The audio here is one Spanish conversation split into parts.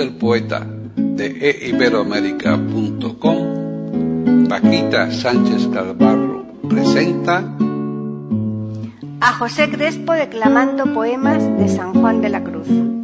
Del poeta de eiberoamérica.com, Paquita Sánchez Calvarro presenta a José Crespo declamando poemas de San Juan de la Cruz.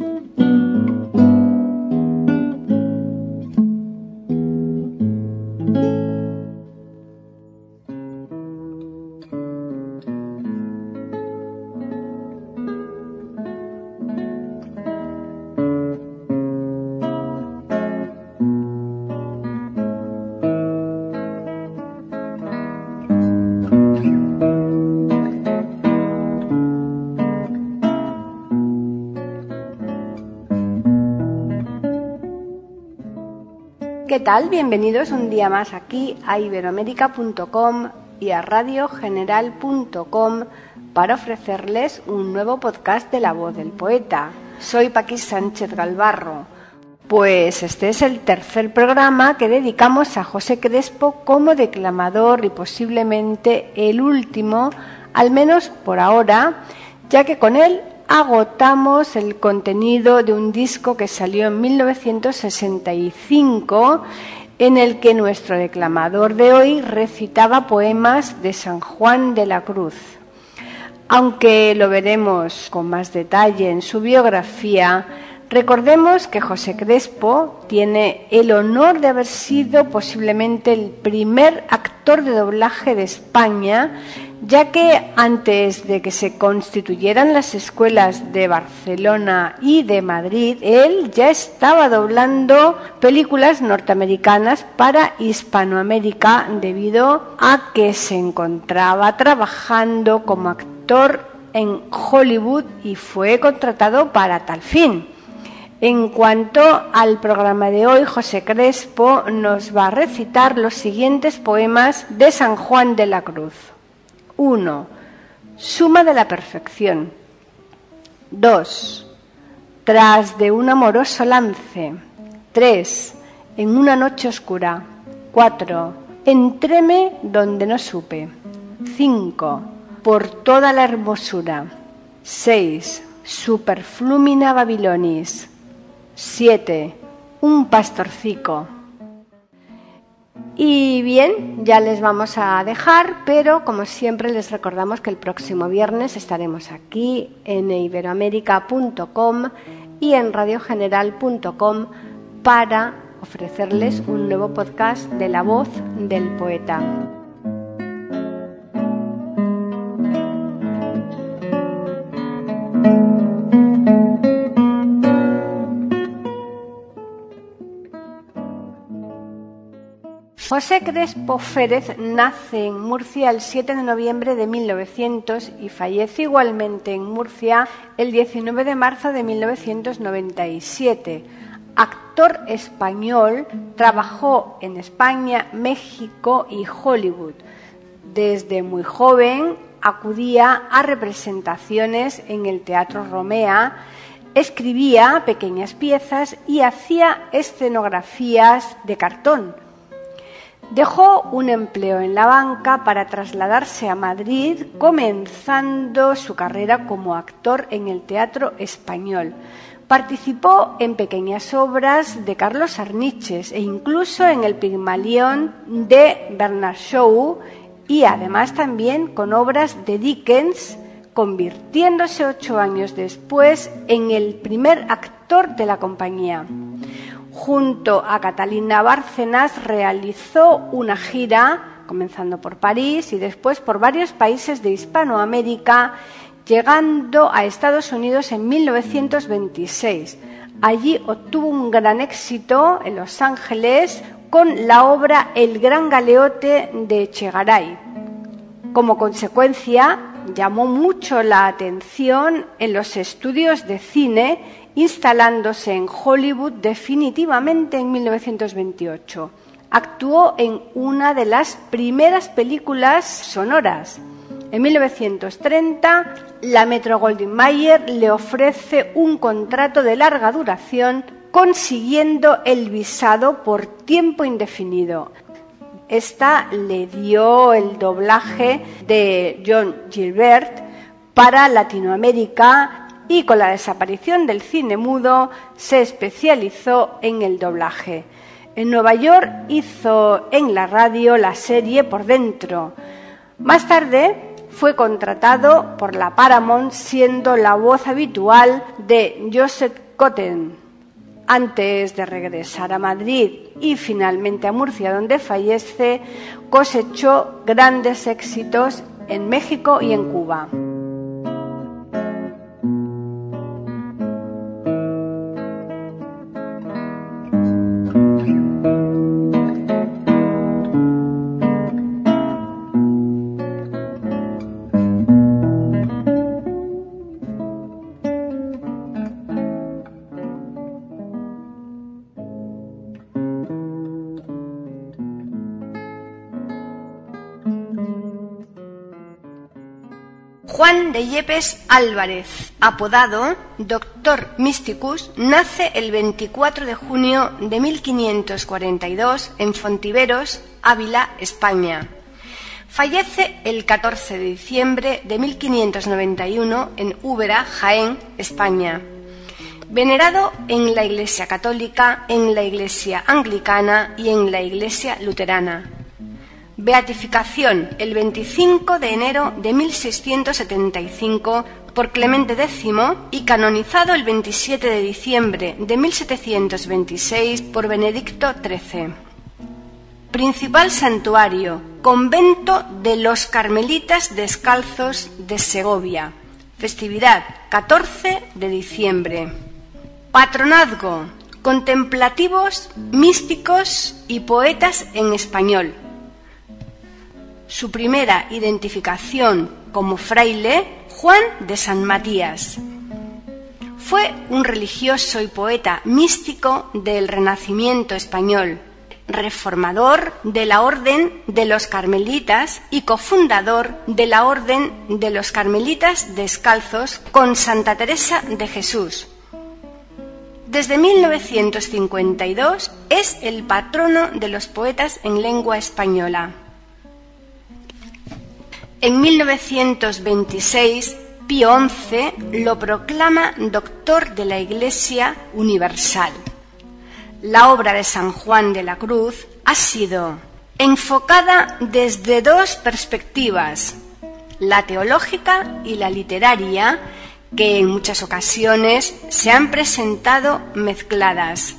¿Qué tal? Bienvenidos un día más aquí a iberoamérica.com y a radiogeneral.com para ofrecerles un nuevo podcast de la voz del poeta. Soy Paqui Sánchez Galvarro. Pues este es el tercer programa que dedicamos a José Crespo como declamador y posiblemente el último, al menos por ahora, ya que con él agotamos el contenido de un disco que salió en 1965 en el que nuestro declamador de hoy recitaba poemas de San Juan de la Cruz. Aunque lo veremos con más detalle en su biografía, recordemos que José Crespo tiene el honor de haber sido posiblemente el primer actor de doblaje de España ya que antes de que se constituyeran las escuelas de Barcelona y de Madrid, él ya estaba doblando películas norteamericanas para Hispanoamérica debido a que se encontraba trabajando como actor en Hollywood y fue contratado para tal fin. En cuanto al programa de hoy, José Crespo nos va a recitar los siguientes poemas de San Juan de la Cruz. 1. Suma de la perfección. 2. Tras de un amoroso lance. 3. En una noche oscura. 4. Entréme donde no supe. 5. Por toda la hermosura. 6. Superflumina Babilonis. 7. Un pastorcico. Y bien, ya les vamos a dejar, pero como siempre les recordamos que el próximo viernes estaremos aquí en iberoamérica.com y en radiogeneral.com para ofrecerles un nuevo podcast de la voz del poeta. José Crespo Férez nace en Murcia el 7 de noviembre de 1900 y fallece igualmente en Murcia el 19 de marzo de 1997. Actor español, trabajó en España, México y Hollywood. Desde muy joven acudía a representaciones en el Teatro Romea, escribía pequeñas piezas y hacía escenografías de cartón Dejó un empleo en la banca para trasladarse a Madrid, comenzando su carrera como actor en el teatro español. Participó en pequeñas obras de Carlos Arniches e incluso en el Pigmalión de Bernard Shaw y además también con obras de Dickens, convirtiéndose ocho años después en el primer actor de la compañía junto a Catalina Bárcenas realizó una gira, comenzando por París y después por varios países de Hispanoamérica, llegando a Estados Unidos en 1926. Allí obtuvo un gran éxito en Los Ángeles con la obra El Gran Galeote de Chegaray. Como consecuencia, llamó mucho la atención en los estudios de cine, instalándose en Hollywood definitivamente en 1928. Actuó en una de las primeras películas sonoras. En 1930, la Metro Goldwyn Mayer le ofrece un contrato de larga duración consiguiendo el visado por tiempo indefinido. Esta le dio el doblaje de John Gilbert para Latinoamérica y con la desaparición del cine mudo se especializó en el doblaje. En Nueva York hizo en la radio la serie Por Dentro. Más tarde fue contratado por la Paramount siendo la voz habitual de Joseph Cotten antes de regresar a Madrid y finalmente a Murcia, donde fallece, cosechó grandes éxitos en México y en Cuba. Juan de Yepes Álvarez, apodado Doctor Mysticus, nace el 24 de junio de 1542 en Fontiveros, Ávila, España. Fallece el 14 de diciembre de 1591 en Úbeda, Jaén, España. Venerado en la Iglesia Católica, en la Iglesia Anglicana y en la Iglesia Luterana Beatificación el 25 de enero de 1675 por Clemente X y canonizado el 27 de diciembre de 1726 por Benedicto XIII. Principal santuario, convento de los Carmelitas Descalzos de Segovia. Festividad 14 de diciembre. Patronazgo, contemplativos, místicos y poetas en español su primera identificación como fraile, Juan de San Matías. Fue un religioso y poeta místico del Renacimiento español, reformador de la Orden de los Carmelitas y cofundador de la Orden de los Carmelitas Descalzos con Santa Teresa de Jesús. Desde 1952 es el patrono de los poetas en lengua española. En 1926, Pío XI lo proclama doctor de la Iglesia Universal. La obra de San Juan de la Cruz ha sido enfocada desde dos perspectivas, la teológica y la literaria, que en muchas ocasiones se han presentado mezcladas.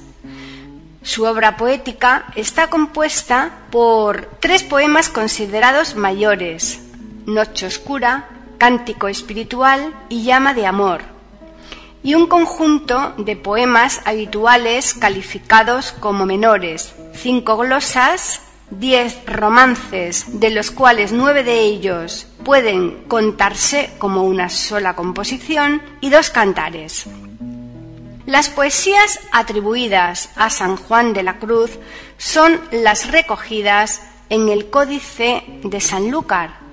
Su obra poética está compuesta por tres poemas considerados mayores, Noche Oscura, Cántico Espiritual y Llama de Amor, y un conjunto de poemas habituales calificados como menores, cinco glosas, diez romances, de los cuales nueve de ellos pueden contarse como una sola composición, y dos cantares. Las poesías atribuidas a San Juan de la Cruz son las recogidas en el Códice de Sanlúcar,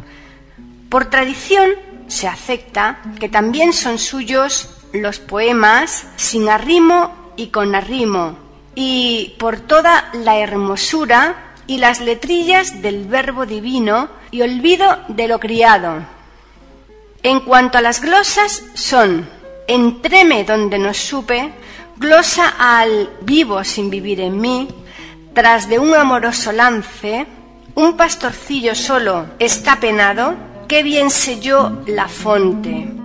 por tradición se acepta que también son suyos los poemas sin arrimo y con arrimo, y por toda la hermosura y las letrillas del verbo divino y olvido de lo criado. En cuanto a las glosas, son Entreme donde no supe, glosa al vivo sin vivir en mí, tras de un amoroso lance, un pastorcillo solo está penado, qué bien yo la fonte.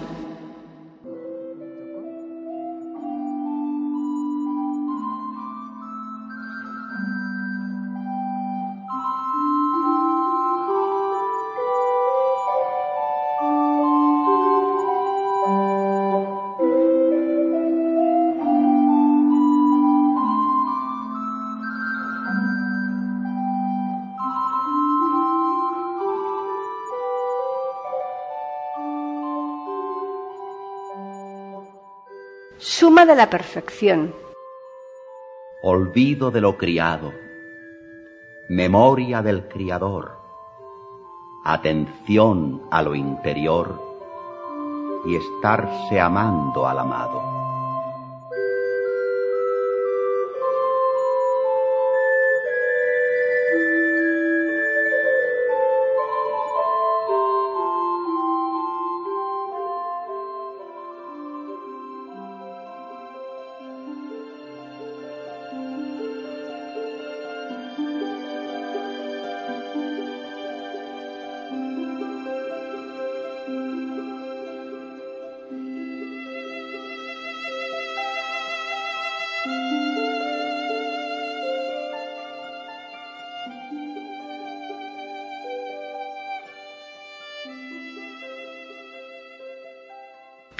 Suma de la perfección. olvido de lo criado, memoria del Criador, atención a lo interior y estarse amando al amado.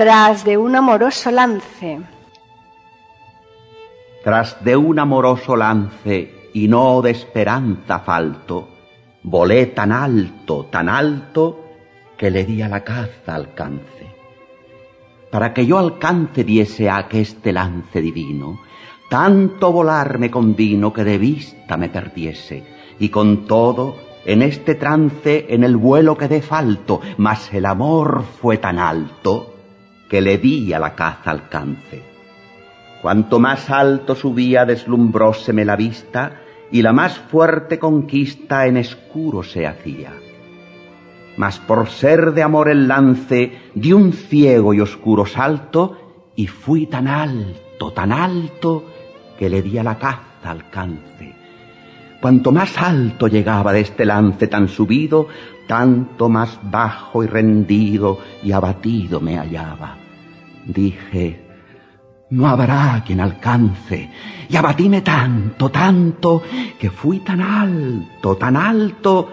Tras de un amoroso lance. Tras de un amoroso lance y no de esperanza falto, volé tan alto, tan alto, que le di a la caza alcance. Para que yo alcance diese a aqueste lance divino, tanto volar me convino que de vista me perdiese, y con todo, en este trance en el vuelo quedé falto, mas el amor fue tan alto que le di a la caza alcance. Cuanto más alto subía deslumbróseme la vista y la más fuerte conquista en escuro se hacía. Mas por ser de amor el lance di un ciego y oscuro salto y fui tan alto, tan alto que le di a la caza alcance. Cuanto más alto llegaba de este lance tan subido, tanto más bajo y rendido y abatido me hallaba. Dije, no habrá quien alcance, y abatíme tanto, tanto, que fui tan alto, tan alto,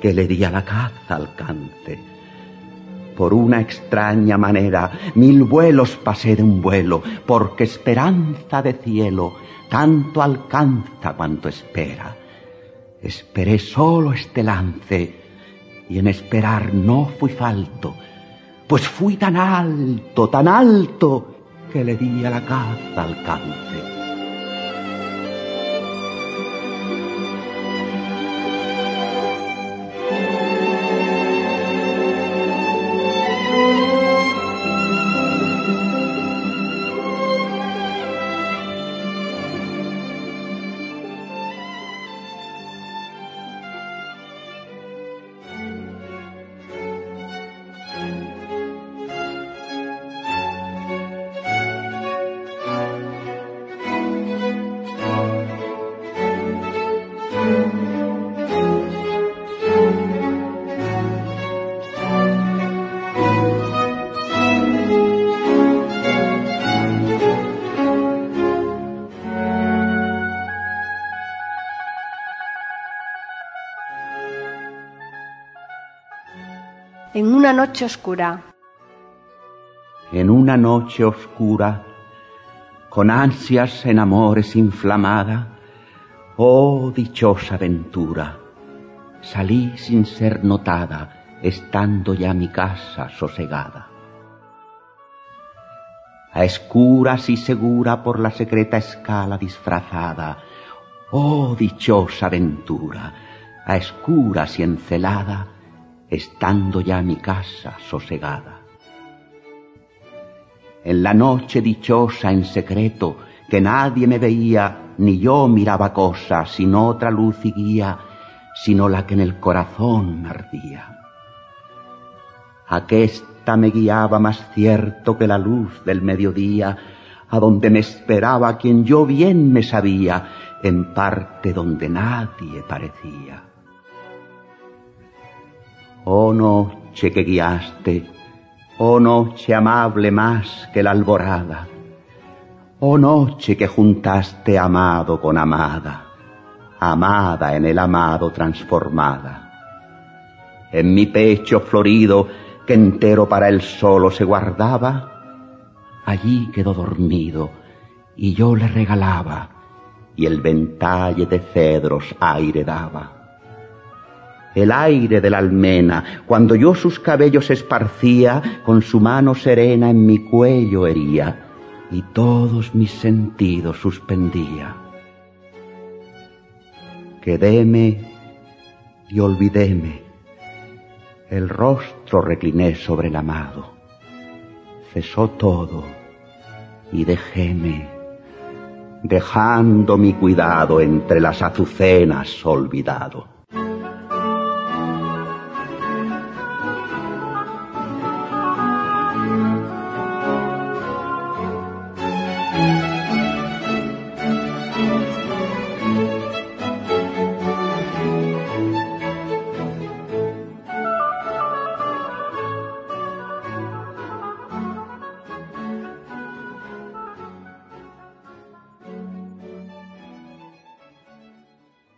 que le di a la caza alcance. Por una extraña manera, mil vuelos pasé de un vuelo, porque esperanza de cielo tanto alcanza cuanto espera. Esperé solo este lance, y en esperar no fui falto, pues fui tan alto, tan alto, que le di a la caza alcance. Una noche oscura. En una noche oscura, con ansias en amores inflamada, oh dichosa ventura, salí sin ser notada, estando ya mi casa sosegada. A escuras y segura por la secreta escala disfrazada, oh dichosa ventura, a escuras y encelada, estando ya mi casa sosegada. En la noche dichosa en secreto, que nadie me veía, ni yo miraba cosa, sin otra luz y guía, sino la que en el corazón ardía. Aquesta me guiaba más cierto que la luz del mediodía, a donde me esperaba quien yo bien me sabía, en parte donde nadie parecía. Oh noche que guiaste, oh noche amable más que la alborada, oh noche que juntaste amado con amada, amada en el amado transformada. En mi pecho florido que entero para él solo se guardaba, allí quedó dormido y yo le regalaba y el ventalle de cedros aire daba. El aire de la almena, cuando yo sus cabellos esparcía, con su mano serena en mi cuello hería y todos mis sentidos suspendía. Quedéme y olvidéme, el rostro recliné sobre el amado, cesó todo y dejéme, dejando mi cuidado entre las azucenas olvidado.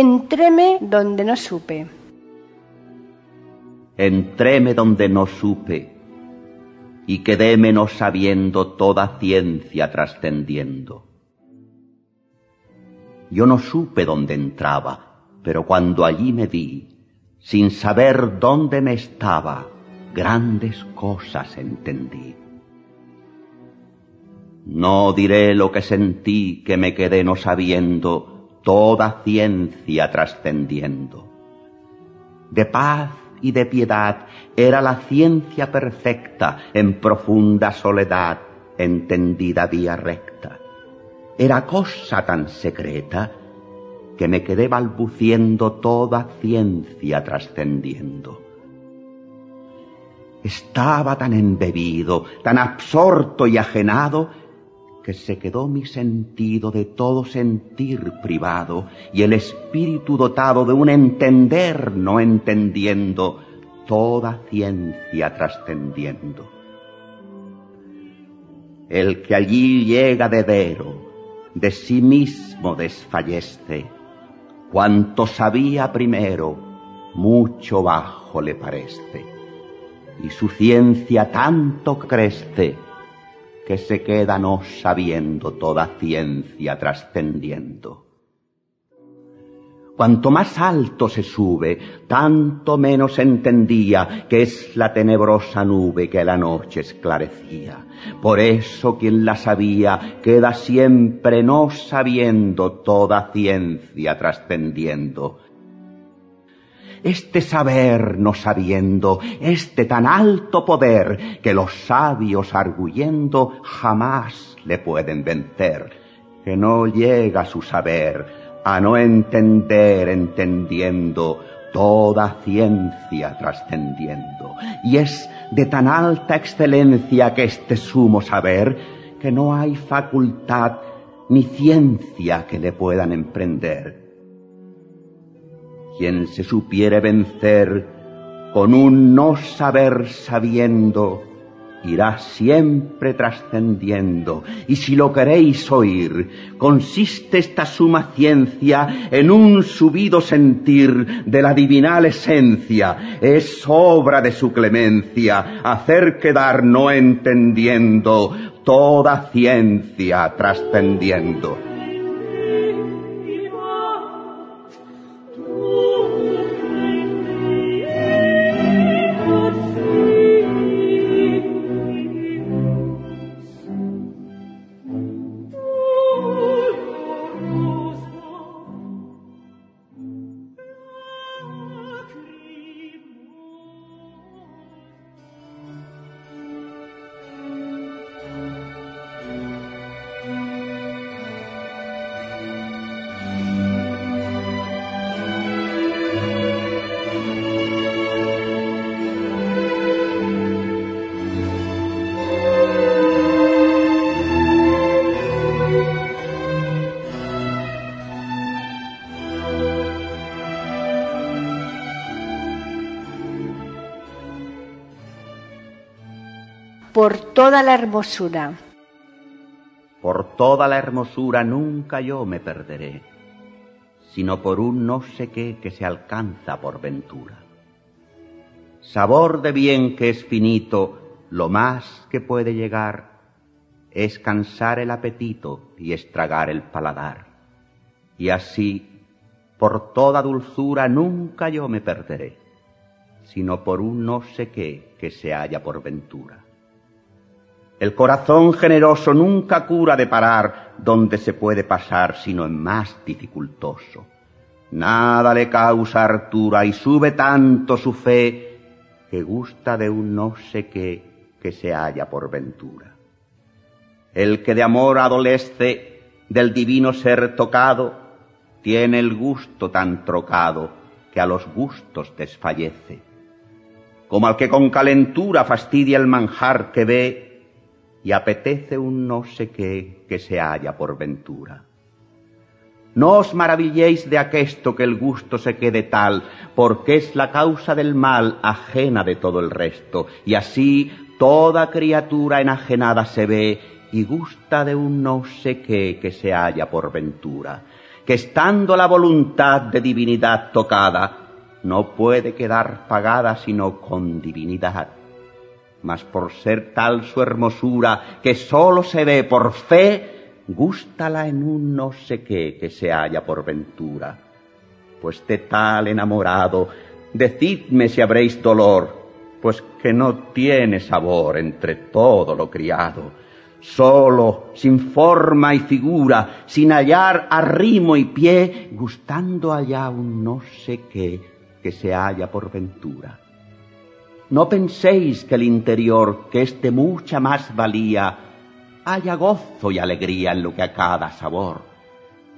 Entréme donde no supe. Entréme donde no supe y quedéme no sabiendo toda ciencia trascendiendo. Yo no supe dónde entraba, pero cuando allí me di, sin saber dónde me estaba, grandes cosas entendí. No diré lo que sentí que me quedé no sabiendo, toda ciencia trascendiendo. De paz y de piedad era la ciencia perfecta en profunda soledad, entendida vía recta. Era cosa tan secreta que me quedé balbuciendo toda ciencia trascendiendo. Estaba tan embebido, tan absorto y ajenado, que se quedó mi sentido de todo sentir privado y el espíritu dotado de un entender no entendiendo, toda ciencia trascendiendo. El que allí llega de vero, de sí mismo desfallece, cuanto sabía primero, mucho bajo le parece, y su ciencia tanto crece, que se queda no sabiendo toda ciencia trascendiendo. Cuanto más alto se sube, tanto menos entendía que es la tenebrosa nube que la noche esclarecía. Por eso quien la sabía queda siempre no sabiendo toda ciencia trascendiendo este saber no sabiendo, este tan alto poder que los sabios arguyendo jamás le pueden vencer, que no llega su saber a no entender entendiendo toda ciencia trascendiendo. Y es de tan alta excelencia que este sumo saber que no hay facultad ni ciencia que le puedan emprender quien se supiere vencer con un no saber sabiendo, irá siempre trascendiendo. Y si lo queréis oír, consiste esta suma ciencia en un subido sentir de la divinal esencia. Es obra de su clemencia hacer quedar no entendiendo toda ciencia trascendiendo. Por toda la hermosura. Por toda la hermosura nunca yo me perderé, sino por un no sé qué que se alcanza por ventura. Sabor de bien que es finito, lo más que puede llegar es cansar el apetito y estragar el paladar. Y así, por toda dulzura nunca yo me perderé, sino por un no sé qué que se halla por ventura. El corazón generoso nunca cura de parar donde se puede pasar, sino en más dificultoso. Nada le causa hartura y sube tanto su fe que gusta de un no sé qué que se halla por ventura. El que de amor adolece del divino ser tocado, tiene el gusto tan trocado que a los gustos desfallece. Como al que con calentura fastidia el manjar que ve y apetece un no sé qué que se halla por ventura. No os maravilléis de aquesto que el gusto se quede tal, porque es la causa del mal ajena de todo el resto, y así toda criatura enajenada se ve y gusta de un no sé qué que se halla por ventura, que estando la voluntad de divinidad tocada, no puede quedar pagada sino con divinidad mas por ser tal su hermosura que sólo se ve por fe, gústala en un no sé qué que se halla por ventura. Pues de tal enamorado, decidme si habréis dolor, pues que no tiene sabor entre todo lo criado. Solo, sin forma y figura, sin hallar arrimo y pie, gustando allá un no sé qué que se halla por ventura. No penséis que el interior, que es de mucha más valía, haya gozo y alegría en lo que a cada sabor,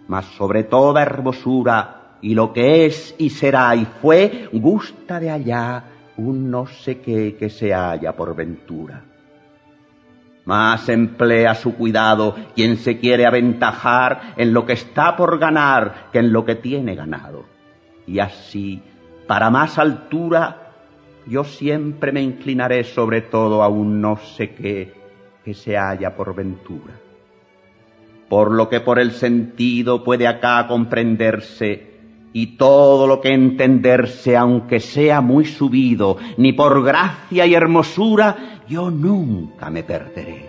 mas sobre toda hermosura y lo que es y será y fue, gusta de allá un no sé qué que se halla por ventura. Más emplea su cuidado quien se quiere aventajar en lo que está por ganar que en lo que tiene ganado. Y así, para más altura, yo siempre me inclinaré sobre todo a un no sé qué que se halla por ventura. Por lo que por el sentido puede acá comprenderse y todo lo que entenderse, aunque sea muy subido, ni por gracia y hermosura, yo nunca me perderé,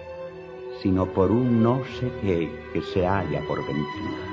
sino por un no sé qué que se halla por ventura.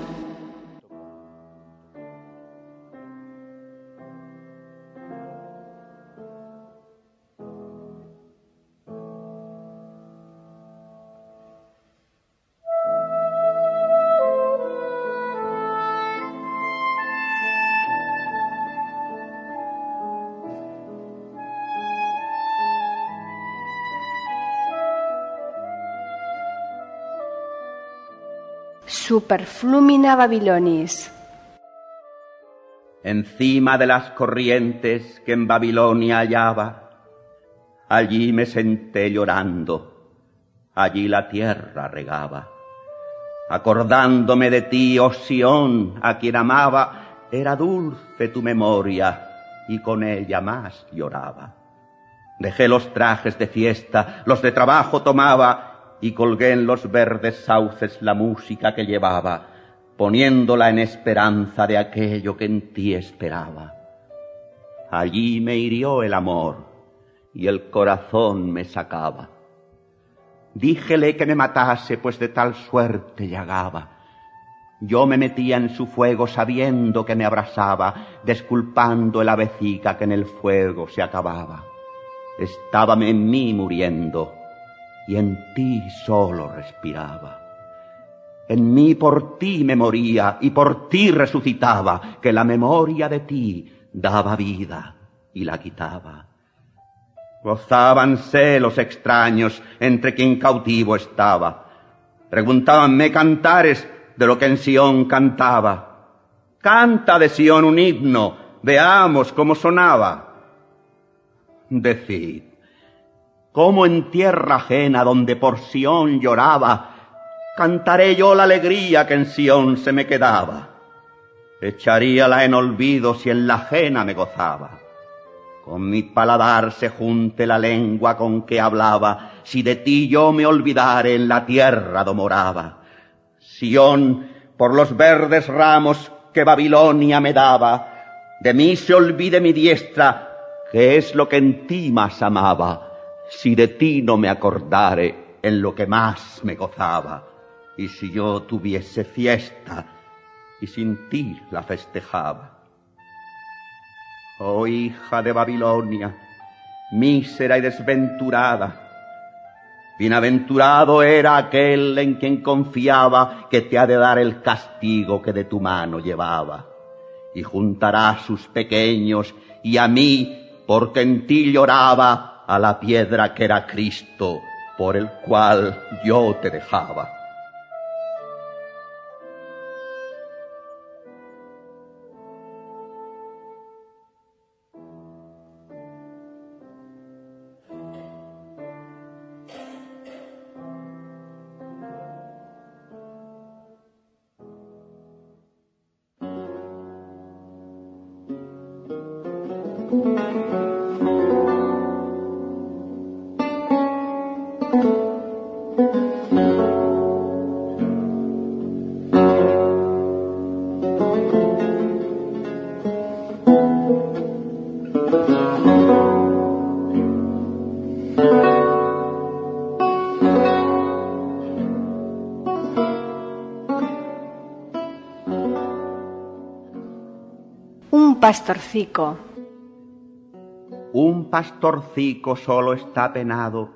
Superflumina Babilonis. Encima de las corrientes que en Babilonia hallaba, allí me senté llorando, allí la tierra regaba. Acordándome de ti, oh Sión, a quien amaba, era dulce tu memoria y con ella más lloraba. Dejé los trajes de fiesta, los de trabajo tomaba y colgué en los verdes sauces la música que llevaba, poniéndola en esperanza de aquello que en ti esperaba. Allí me hirió el amor y el corazón me sacaba. Díjele que me matase, pues de tal suerte llegaba. Yo me metía en su fuego sabiendo que me abrasaba, desculpando el avecica que en el fuego se acababa. Estábame en mí muriendo, y en ti solo respiraba. En mí por ti me moría y por ti resucitaba, que la memoria de ti daba vida y la quitaba. Gozábanse los extraños entre quien cautivo estaba. Preguntábanme cantares de lo que en Sión cantaba. Canta de Sión un himno, veamos cómo sonaba. Decid, ¿cómo en tierra ajena donde por Sión lloraba, cantaré yo la alegría que en Sión se me quedaba? Echaríala en olvido si en la ajena me gozaba. Con mi paladar se junte la lengua con que hablaba, si de ti yo me olvidare en la tierra do moraba. Sión, por los verdes ramos que Babilonia me daba, de mí se olvide mi diestra, que es lo que en ti más amaba, si de ti no me acordare en lo que más me gozaba, y si yo tuviese fiesta y sin ti la festejaba. Oh hija de Babilonia, mísera y desventurada, bienaventurado era aquel en quien confiaba que te ha de dar el castigo que de tu mano llevaba, y juntará sus pequeños y a mí, porque en ti lloraba, a la piedra que era Cristo, por el cual yo te dejaba. Pastorcico. Un pastorcico solo está penado,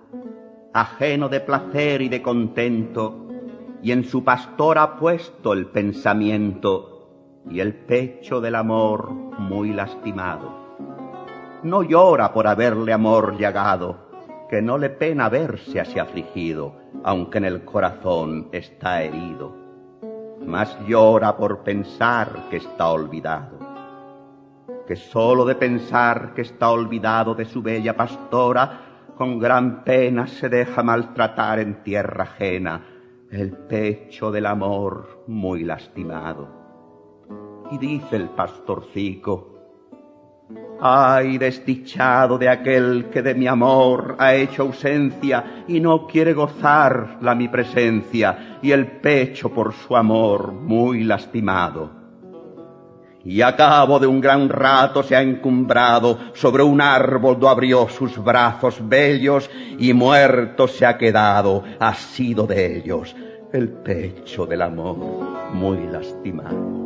ajeno de placer y de contento, y en su pastor ha puesto el pensamiento y el pecho del amor muy lastimado. No llora por haberle amor llagado, que no le pena verse así afligido, aunque en el corazón está herido. Mas llora por pensar que está olvidado que sólo de pensar que está olvidado de su bella pastora, con gran pena se deja maltratar en tierra ajena el pecho del amor muy lastimado. Y dice el pastorcico, Ay, desdichado de aquel que de mi amor ha hecho ausencia y no quiere gozar la mi presencia y el pecho por su amor muy lastimado y a cabo de un gran rato se ha encumbrado sobre un árbol do abrió sus brazos bellos y muerto se ha quedado, ha sido de ellos el pecho del amor muy lastimado.